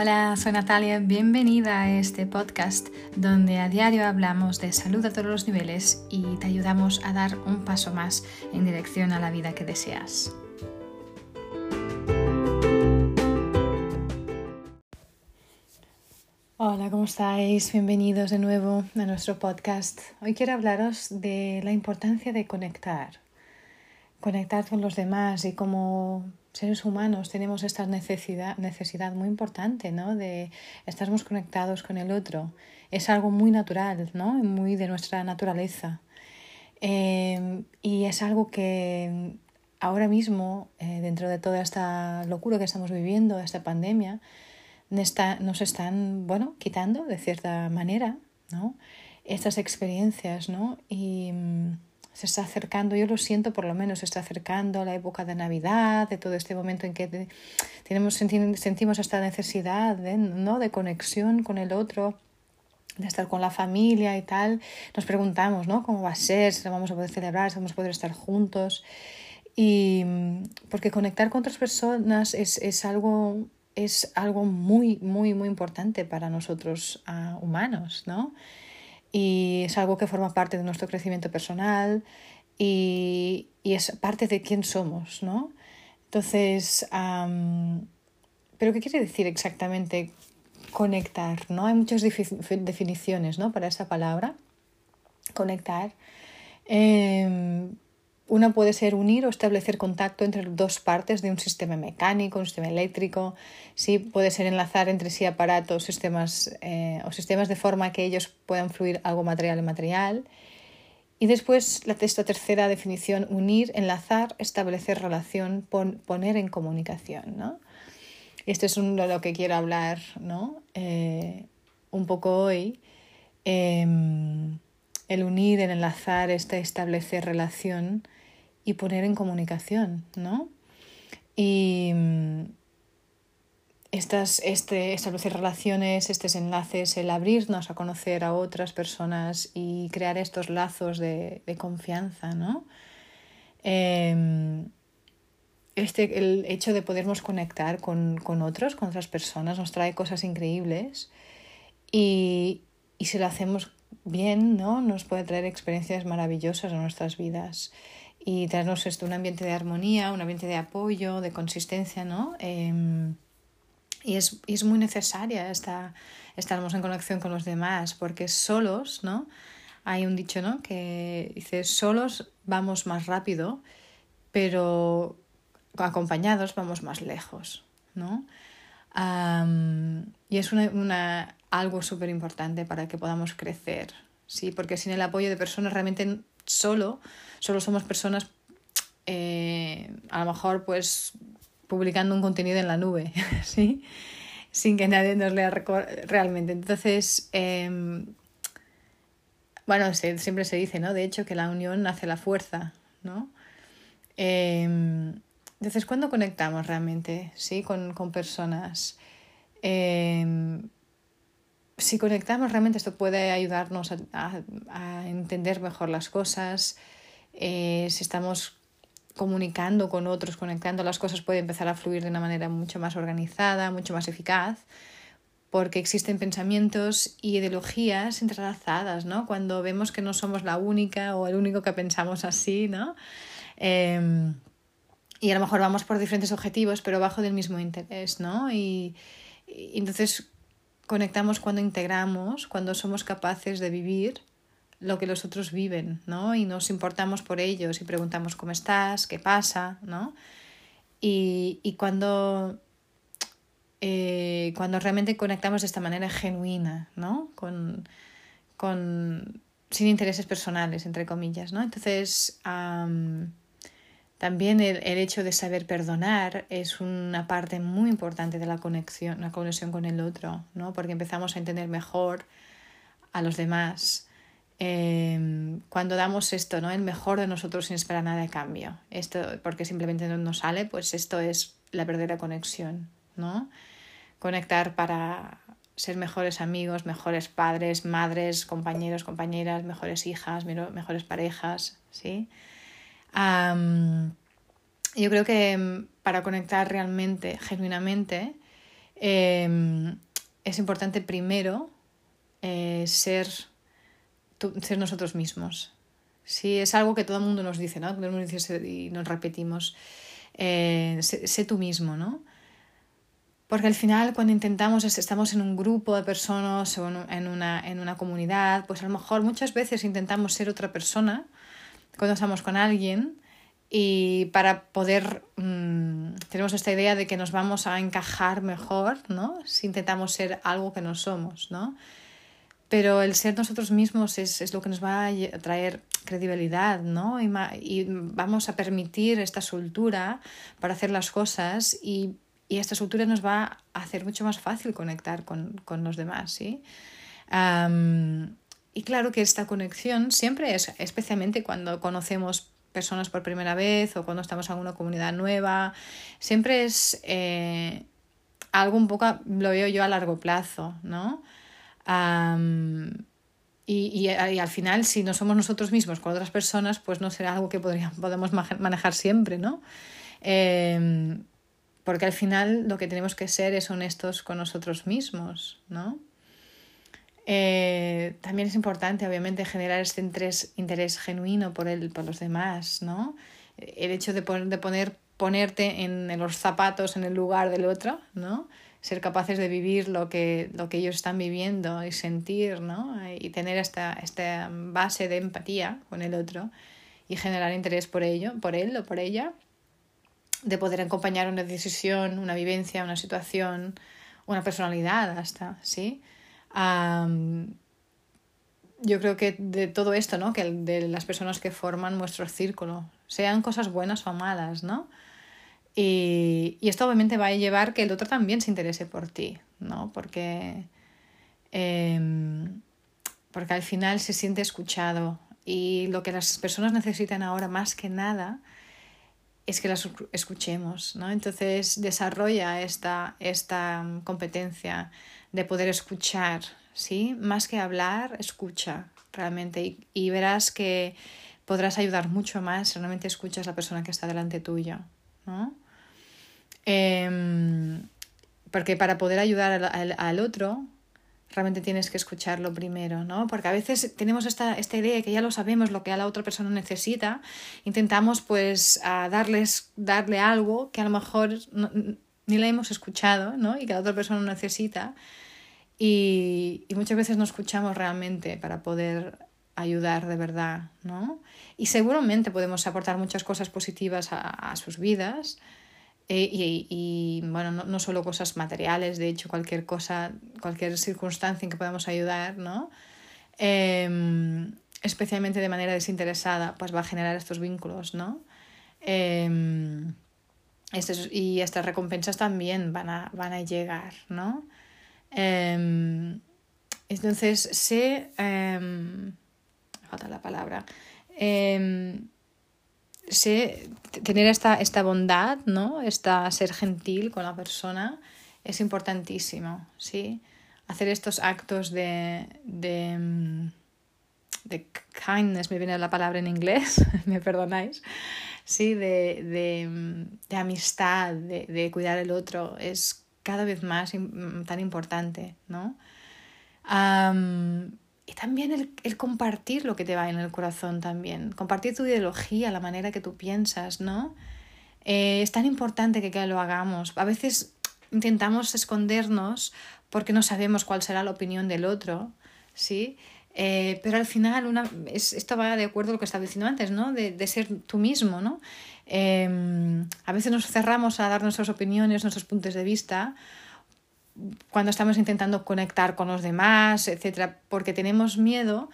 Hola, soy Natalia, bienvenida a este podcast donde a diario hablamos de salud a todos los niveles y te ayudamos a dar un paso más en dirección a la vida que deseas. Hola, ¿cómo estáis? Bienvenidos de nuevo a nuestro podcast. Hoy quiero hablaros de la importancia de conectar, conectar con los demás y cómo seres humanos tenemos esta necesidad, necesidad muy importante, ¿no? De estar conectados con el otro. Es algo muy natural, ¿no? Muy de nuestra naturaleza. Em, y es algo que ahora mismo, eh, dentro de toda esta locura que estamos viviendo, esta pandemia, nos están, bueno, quitando de cierta manera, ¿no? Estas experiencias, ¿no? Y se está acercando, yo lo siento por lo menos, se está acercando la época de Navidad, de todo este momento en que tenemos, sentimos esta necesidad de, ¿no? de conexión con el otro, de estar con la familia y tal. Nos preguntamos ¿no? cómo va a ser, si vamos a poder celebrar, si vamos a poder estar juntos. Y porque conectar con otras personas es, es algo es algo muy, muy, muy importante para nosotros uh, humanos, ¿no? Y es algo que forma parte de nuestro crecimiento personal y, y es parte de quién somos, ¿no? Entonces, ¿pero qué quiere decir exactamente conectar? ¿no? Hay muchas definiciones ¿no? para esa palabra, conectar. Eh, una puede ser unir o establecer contacto entre dos partes de un sistema mecánico, un sistema eléctrico. Sí, puede ser enlazar entre sí aparatos sistemas, eh, o sistemas de forma que ellos puedan fluir algo material y material. Y después esta tercera definición, unir, enlazar, establecer relación, poner en comunicación. ¿no? Esto es lo que quiero hablar ¿no? Eh, un poco hoy. Em, el unir, el enlazar, este establecer relación y poner en comunicación, ¿no? Y mm, estas, este, establecer relaciones, estos enlaces, el abrirnos a conocer a otras personas y crear estos lazos de, confianza, ¿no? Em, este, el hecho de podernos conectar con, otros, con otras personas, nos trae cosas increíbles y, y si lo hacemos bien, ¿no? Nos puede traer experiencias maravillosas en nuestras vidas y traernos esto, un ambiente de armonía, un ambiente de apoyo, de consistencia, ¿no? Em, y, es, es muy necesaria esta, estarmos en conexión con los demás, porque solos, ¿no? Hay un dicho, ¿no? Que dice, solos vamos más rápido, pero acompañados vamos más lejos, ¿no? y es una, una algo súper importante para que podamos crecer, ¿sí? Porque sin el apoyo de personas realmente solo, solo somos personas eh, a lo mejor pues publicando un contenido en la nube, ¿sí? Sin que nadie nos lea realmente. Entonces, em, bueno, siempre se dice, ¿no? De hecho, que la unión hace la fuerza, ¿no? Em, entonces, ¿cuándo conectamos realmente, ¿sí? Con, con personas? Si conectamos realmente esto puede ayudarnos a, entender mejor las cosas. Eh, si estamos comunicando con otros, conectando las cosas, puede empezar a fluir de una manera mucho más organizada, mucho más eficaz, porque existen pensamientos y ideologías entrelazadas, ¿no? Cuando vemos que no somos la única o el único que pensamos así, ¿no? Em, y a lo mejor vamos por diferentes objetivos, pero bajo del mismo interés, ¿no? y entonces conectamos cuando integramos, cuando somos capaces de vivir lo que los otros viven, ¿no? Y nos importamos por ellos y preguntamos cómo estás, qué pasa, ¿no? Y, y cuando, eh, cuando realmente conectamos de esta manera genuina, ¿no? Con, con, sin intereses personales, entre comillas, ¿no? Entonces, también el, el, hecho de saber perdonar es una parte muy importante de la conexión, la conexión con el otro, ¿no? porque empezamos a entender mejor a los demás. Eh, cuando damos esto, ¿no? el mejor de nosotros sin esperar nada de cambio, esto porque simplemente no nos sale, pues esto es la verdadera conexión. ¿no? Conectar para ser mejores amigos, mejores padres, madres, compañeros, compañeras, mejores hijas, mejores parejas, ¿sí? Yo creo que mm, para conectar realmente, genuinamente, em, es importante primero eh, ser, nosotros mismos. Sí, es algo que todo el mundo nos dice, ¿no? Todo el mundo dice y nos repetimos. Eh, sé, tú mismo, ¿no? Porque al final cuando intentamos, estamos en un grupo de personas o en una, en una comunidad, pues a lo mejor muchas veces intentamos ser otra persona cuando estamos con alguien y para poder, mm, tenemos esta idea de que nos vamos a encajar mejor, ¿no? Si intentamos ser algo que no somos, ¿no? Pero el ser nosotros mismos es, es lo que nos va a traer credibilidad, ¿no? Y, y, vamos a permitir esta soltura para hacer las cosas y, y, esta soltura nos va a hacer mucho más fácil conectar con, con los demás, ¿sí? Um, y claro que esta conexión siempre es, especialmente cuando conocemos personas por primera vez o cuando estamos en una comunidad nueva, siempre es eh, algo un poco, lo veo yo a largo plazo, ¿no? y, al final, si no somos nosotros mismos con otras personas, pues no será algo que podemos manejar siempre, ¿no? Em, porque al final lo que tenemos que ser es honestos con nosotros mismos, ¿no? Eh, también es importante, obviamente, generar este interés, interés genuino por, el, por los demás, ¿no? El hecho de, poner, de poner, ponerte en, en, los zapatos, en el lugar del otro, ¿no? Ser capaces de vivir lo que, lo que ellos están viviendo y sentir, ¿no? Y tener esta, esta base de empatía con el otro y generar interés por ello, por él o por ella, de poder acompañar una decisión, una vivencia, una situación, una personalidad hasta, ¿sí? Yo creo que de todo esto, ¿no? Que de las personas que forman nuestro círculo, sean cosas buenas o malas, ¿no? Y, y esto obviamente va a llevar que el otro también se interese por ti, ¿no? Porque, em, porque al final se siente escuchado y lo que las personas necesitan ahora más que nada es que las escuchemos, ¿no? Entonces desarrolla esta, esta competencia de poder escuchar, ¿sí? Más que hablar, escucha realmente y, verás que podrás ayudar mucho más si realmente escuchas a la persona que está delante tuya, ¿no? Em, porque para poder ayudar al, al, otro, realmente tienes que escucharlo primero, ¿no? Porque a veces tenemos esta, esta idea de que ya lo sabemos lo que a la otra persona necesita, intentamos pues a darles, darle algo que a lo mejor ni la hemos escuchado, ¿no? Y que la otra persona necesita. Y, y, muchas veces no escuchamos realmente para poder ayudar de verdad, ¿no? Y seguramente podemos aportar muchas cosas positivas a, sus vidas. Eh, y, y, bueno, no, no, solo cosas materiales, de hecho, cualquier cosa, cualquier circunstancia en que podamos ayudar, ¿no? Eh, especialmente de manera desinteresada, pues va a generar estos vínculos, ¿no? Eh, estos, y estas recompensas también van a, van a llegar, ¿no? Em, entonces, sé, eh, falta la palabra, em, sé tener esta, esta bondad, ¿no? Esta, ser gentil con la persona es importantísimo, ¿sí? Hacer estos actos de, de, de kindness, me viene la palabra en inglés, me perdonáis, sí, de, de, de amistad, de, de, cuidar el otro, es cada vez más tan importante, ¿no? y también el, el, compartir lo que te va en el corazón también, compartir tu ideología, la manera que tú piensas, ¿no? Eh, es tan importante que, que lo hagamos. A veces intentamos escondernos porque no sabemos cuál será la opinión del otro, ¿sí? Eh, pero al final una, es, esto va de acuerdo a lo que estaba diciendo antes, ¿no? De, de ser tú mismo, ¿no? Eh, a veces nos cerramos a dar nuestras opiniones, nuestros puntos de vista, cuando estamos intentando conectar con los demás, etcétera, porque tenemos miedo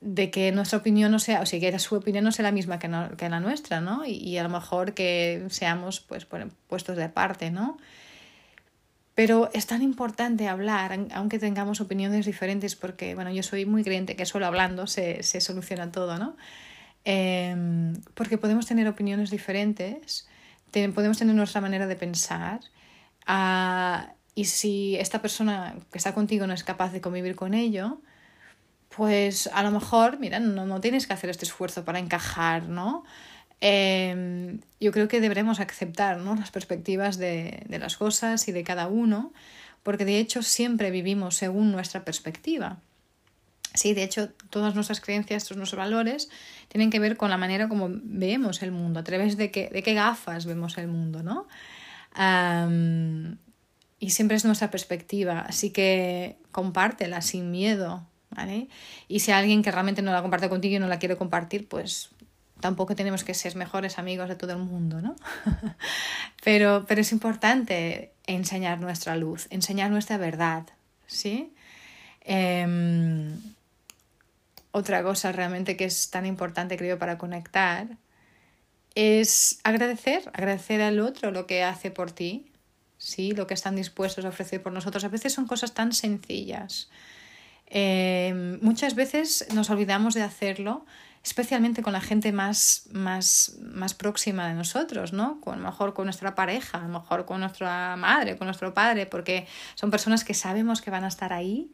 de que nuestra opinión no sea, o sea, que su opinión no sea la misma que, no, que la nuestra, ¿no? Y, y, a lo mejor que seamos pues puestos de parte, ¿no? Pero es tan importante hablar, aunque tengamos opiniones diferentes, porque, bueno, yo soy muy creyente que solo hablando se, se soluciona todo, ¿no? Eh, porque podemos tener opiniones diferentes, te, podemos tener nuestra manera de pensar, uh, y si esta persona que está contigo no es capaz de convivir con ello, pues a lo mejor, mira, no, no tienes que hacer este esfuerzo para encajar, ¿no? Eh, yo creo que deberemos aceptar ¿no? las perspectivas de, de, las cosas y de cada uno, porque de hecho siempre vivimos según nuestra perspectiva. Sí, de hecho, todas nuestras creencias, todos nuestros valores tienen que ver con la manera como vemos el mundo, a través de qué, de qué gafas vemos el mundo, ¿no? y siempre es nuestra perspectiva, así que compártela sin miedo, ¿vale? Y si alguien que realmente no la comparte contigo y no la quiere compartir, pues tampoco tenemos que ser mejores amigos de todo el mundo, ¿no? pero, pero es importante enseñar nuestra luz, enseñar nuestra verdad, ¿sí? Em, otra cosa realmente que es tan importante, creo, para conectar es agradecer, agradecer al otro lo que hace por ti, ¿sí? lo que están dispuestos a ofrecer por nosotros. A veces son cosas tan sencillas. Eh, muchas veces nos olvidamos de hacerlo, especialmente con la gente más, más, más próxima de nosotros, ¿no? A lo mejor con nuestra pareja, a lo mejor con nuestra madre, con nuestro padre, porque son personas que sabemos que van a estar ahí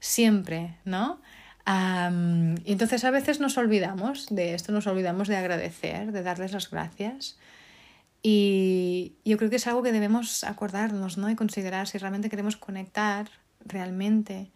siempre, ¿no? y entonces a veces nos olvidamos de esto, nos olvidamos de agradecer, de darles las gracias. Y yo creo que es algo que debemos acordarnos ¿no? y considerar si realmente queremos conectar realmente.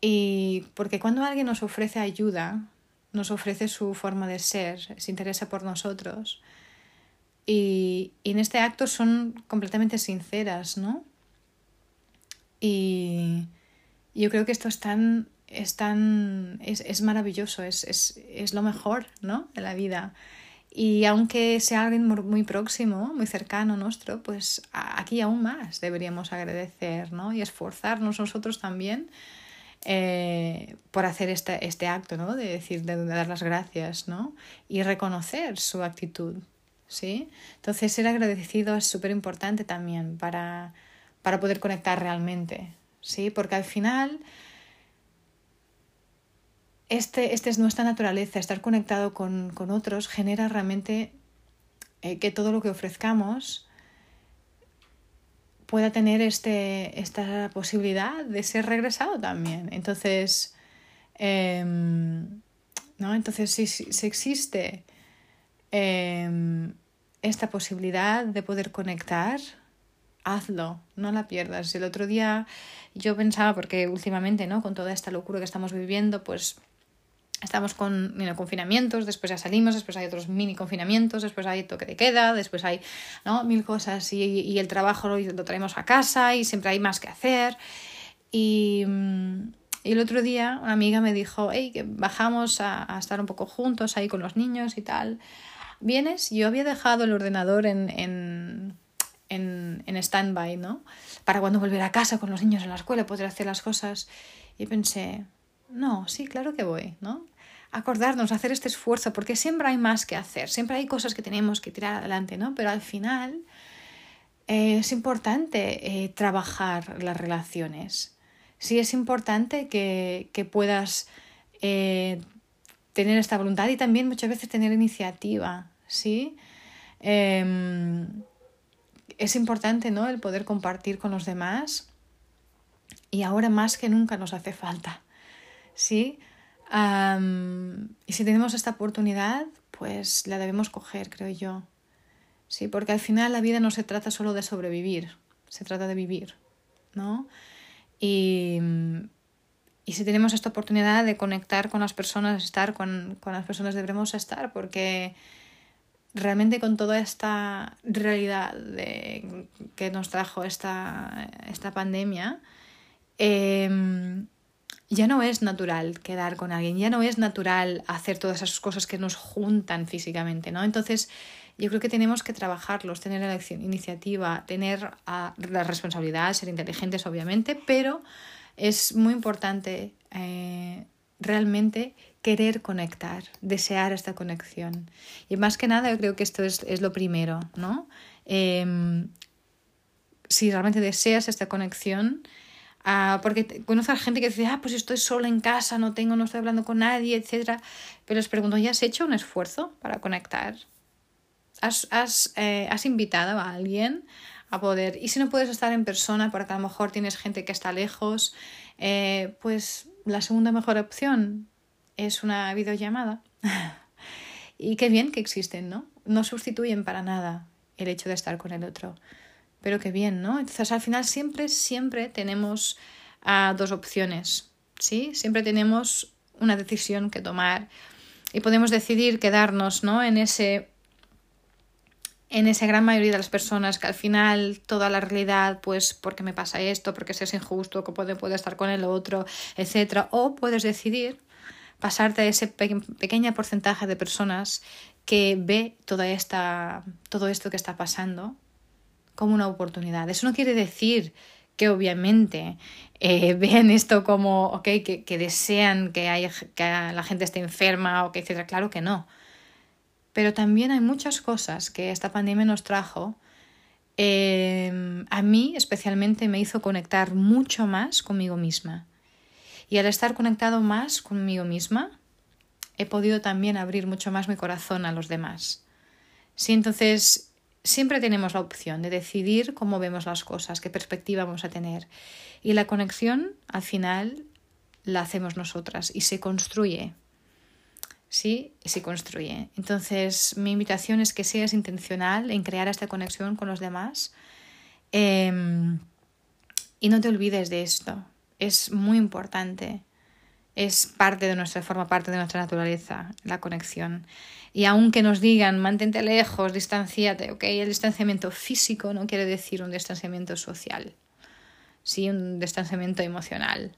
Y porque cuando alguien nos ofrece ayuda, nos ofrece su forma de ser, se interesa por nosotros. Y, en este acto son completamente sinceras, ¿no? Y yo creo que esto es tan es tan. es, es maravilloso, es, es, es, lo mejor, ¿no? De la vida. Y aunque sea alguien muy próximo, muy cercano nuestro, pues aquí aún más deberíamos agradecer, ¿no? Y esforzarnos nosotros también eh, por hacer este, este acto, ¿no? De decir, de, dar las gracias, ¿no? Y reconocer su actitud, ¿sí? Entonces, ser agradecido es súper importante también para, para poder conectar realmente, ¿sí? Porque al final este, este, es nuestra naturaleza, estar conectado con, otros genera realmente eh, que todo lo que ofrezcamos pueda tener este, esta posibilidad de ser regresado también. Entonces, em, ¿no? Entonces si, si existe em, esta posibilidad de poder conectar, hazlo, no la pierdas. El otro día yo pensaba, porque últimamente, ¿no? Con toda esta locura que estamos viviendo, pues estamos con confinamientos, después ya salimos, después hay otros mini confinamientos, después hay toque de queda, después hay ¿no? mil cosas y, y el trabajo lo, traemos a casa y siempre hay más que hacer. Y, mm, y el otro día una amiga me dijo, hey, que bajamos a, a, estar un poco juntos ahí con los niños y tal. ¿Vienes? Yo había dejado el ordenador en, en, en, en stand-by, ¿no? Para cuando volver a casa con los niños en la escuela poder hacer las cosas. Y pensé, no, sí, claro que voy, ¿no? Acordarnos, hacer este esfuerzo, porque siempre hay más que hacer, siempre hay cosas que tenemos que tirar adelante, ¿no? Pero al final eh, es importante eh, trabajar las relaciones. Sí, es importante que, que puedas eh, tener esta voluntad y también muchas veces tener iniciativa, ¿sí? Em, es importante, ¿no? El poder compartir con los demás y ahora más que nunca nos hace falta. ¿sí? Y si tenemos esta oportunidad, pues la debemos coger, creo yo. Sí, porque al final la vida no se trata solo de sobrevivir, se trata de vivir, ¿no? Y, y si tenemos esta oportunidad de conectar con las personas, estar con, con las personas, debemos estar, porque realmente con toda esta realidad de, que nos trajo esta, esta pandemia, eh, ya no es natural quedar con alguien, ya no es natural hacer todas esas cosas que nos juntan físicamente, ¿no? Entonces, yo creo que tenemos que trabajarlos, tener la iniciativa, tener ah, la responsabilidad, ser inteligentes, obviamente, pero es muy importante eh, realmente querer conectar, desear esta conexión. Y más que nada, yo creo que esto es, es lo primero, ¿no? Em, si realmente deseas esta conexión, Ah, porque conozco a gente que dice, ah, pues estoy sola en casa, no tengo, no estoy hablando con nadie, etc. Pero les pregunto, ¿ya has hecho un esfuerzo para conectar? ¿Has, has, eh, has invitado a alguien a poder? Y si no puedes estar en persona, porque a lo mejor tienes gente que está lejos, eh, pues la segunda mejor opción es una videollamada. y qué bien que existen, ¿no? No sustituyen para nada el hecho de estar con el otro. Pero qué bien, ¿no? Entonces al final siempre, siempre tenemos uh, dos opciones, ¿sí? Siempre tenemos una decisión que tomar y podemos decidir quedarnos, ¿no? En ese en esa gran mayoría de las personas que al final toda la realidad, pues porque me pasa esto, porque es injusto, que puede, puede estar con el otro, etc. O puedes decidir pasarte a ese pequeño porcentaje de personas que ve toda esta, todo esto que está pasando como una oportunidad. Eso no quiere decir que obviamente eh, vean esto como, ok, que, que desean que, haya, que la gente esté enferma o que etcétera. Claro que no. Pero también hay muchas cosas que esta pandemia nos trajo. Eh, a mí especialmente me hizo conectar mucho más conmigo misma. Y al estar conectado más conmigo misma, he podido también abrir mucho más mi corazón a los demás. Sí, entonces siempre tenemos la opción de decidir cómo vemos las cosas, qué perspectiva vamos a tener. Y la conexión, al final, la hacemos nosotras y se construye. ¿Sí? Se construye. Entonces, mi invitación es que seas intencional en crear esta conexión con los demás. Em, y no te olvides de esto es muy importante. Es parte de nuestra, forma parte de nuestra naturaleza, la conexión. Y aunque nos digan, mantente lejos, distanciate, ok, el distanciamiento físico no quiere decir un distanciamiento social, sí, un distanciamiento emocional.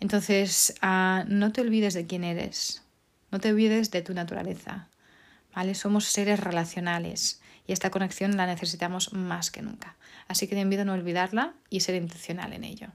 Entonces, uh, no te olvides de quién eres, no te olvides de tu naturaleza, ¿vale? Somos seres relacionales y esta conexión la necesitamos más que nunca. Así que te invito a no olvidarla y ser intencional en ello.